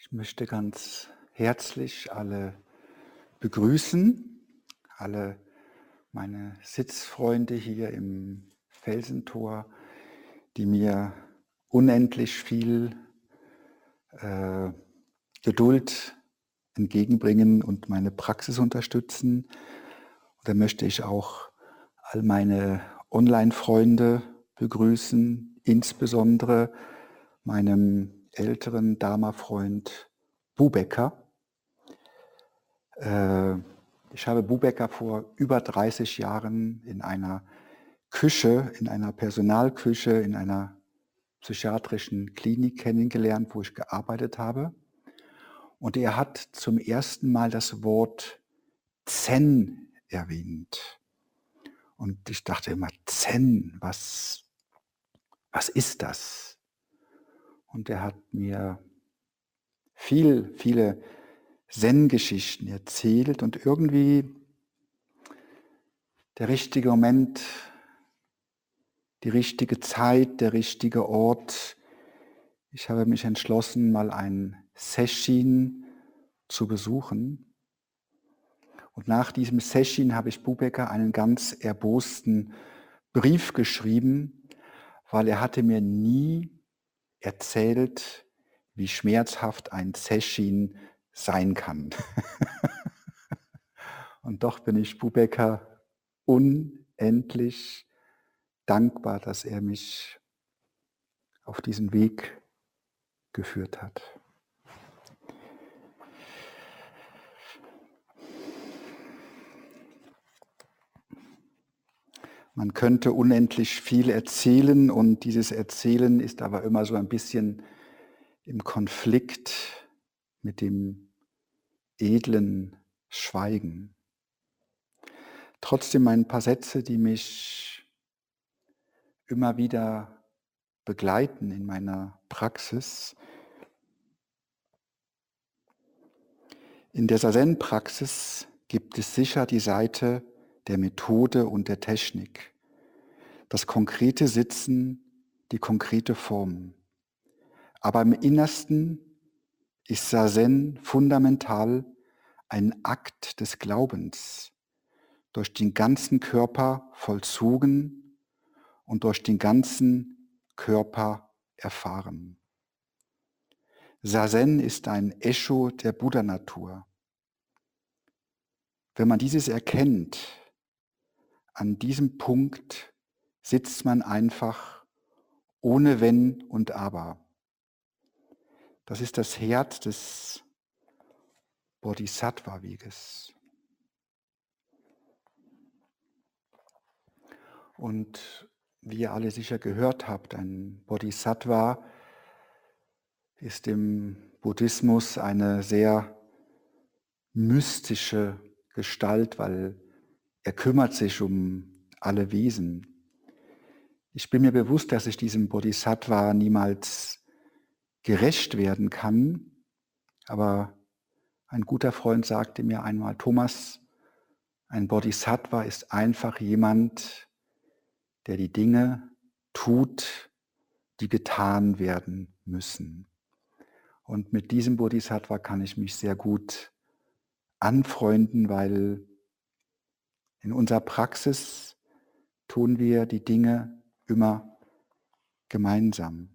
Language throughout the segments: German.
Ich möchte ganz herzlich alle begrüßen, alle meine Sitzfreunde hier im Felsentor, die mir unendlich viel äh, Geduld entgegenbringen und meine Praxis unterstützen. Und dann möchte ich auch all meine Online-Freunde begrüßen, insbesondere meinem älteren Dharma-Freund Bubecker. Äh, ich habe Bubecker vor über 30 Jahren in einer Küche, in einer Personalküche, in einer psychiatrischen Klinik kennengelernt, wo ich gearbeitet habe. Und er hat zum ersten Mal das Wort Zen erwähnt. Und ich dachte immer, Zen, was, was ist das? Und er hat mir viel, viele Zen-Geschichten erzählt und irgendwie der richtige Moment, die richtige Zeit, der richtige Ort. Ich habe mich entschlossen, mal ein Session zu besuchen. Und nach diesem Session habe ich Bubecker einen ganz erbosten Brief geschrieben, weil er hatte mir nie erzählt, wie schmerzhaft ein Session sein kann. Und doch bin ich Bubecker unendlich dankbar, dass er mich auf diesen Weg geführt hat. Man könnte unendlich viel erzählen und dieses Erzählen ist aber immer so ein bisschen im Konflikt mit dem edlen Schweigen. Trotzdem ein paar Sätze, die mich immer wieder begleiten in meiner Praxis. In der Sazen-Praxis gibt es sicher die Seite der Methode und der Technik, das konkrete Sitzen, die konkrete Form. Aber im Innersten ist Sazen fundamental ein Akt des Glaubens, durch den ganzen Körper vollzogen und durch den ganzen Körper erfahren. Sazen ist ein Echo der Buddha-Natur. Wenn man dieses erkennt, an diesem Punkt sitzt man einfach ohne Wenn und Aber. Das ist das Herz des Bodhisattva-Weges. Und wie ihr alle sicher gehört habt, ein Bodhisattva ist im Buddhismus eine sehr mystische Gestalt, weil er kümmert sich um alle Wesen. Ich bin mir bewusst, dass ich diesem Bodhisattva niemals gerecht werden kann, aber ein guter Freund sagte mir einmal, Thomas, ein Bodhisattva ist einfach jemand, der die Dinge tut, die getan werden müssen. Und mit diesem Bodhisattva kann ich mich sehr gut anfreunden, weil in unserer Praxis tun wir die Dinge immer gemeinsam.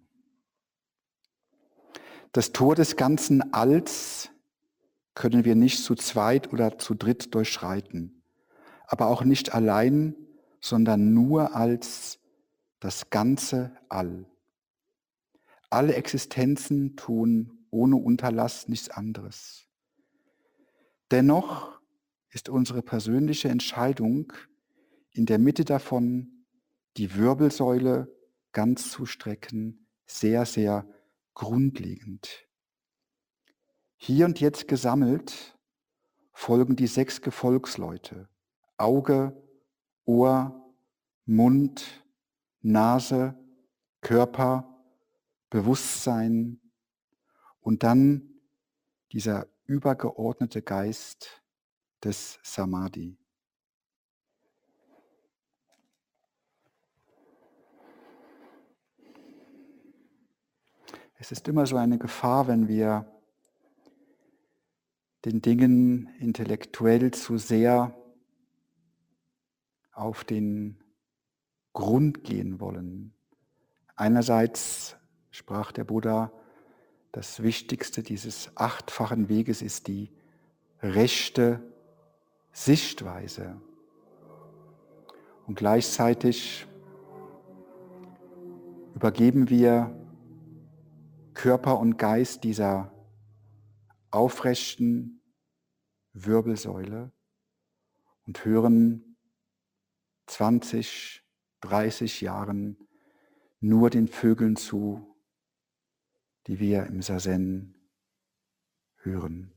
Das Tor des ganzen Alls können wir nicht zu zweit oder zu dritt durchschreiten, aber auch nicht allein, sondern nur als das ganze All. Alle Existenzen tun ohne Unterlass nichts anderes. Dennoch ist unsere persönliche Entscheidung, in der Mitte davon die Wirbelsäule ganz zu strecken, sehr, sehr grundlegend. Hier und jetzt gesammelt folgen die sechs Gefolgsleute. Auge, Ohr, Mund, Nase, Körper, Bewusstsein und dann dieser übergeordnete Geist, des Samadhi. Es ist immer so eine Gefahr, wenn wir den Dingen intellektuell zu sehr auf den Grund gehen wollen. Einerseits sprach der Buddha, das Wichtigste dieses achtfachen Weges ist die rechte Sichtweise. Und gleichzeitig übergeben wir Körper und Geist dieser aufrechten Wirbelsäule und hören 20, 30 Jahren nur den Vögeln zu, die wir im Sazen hören.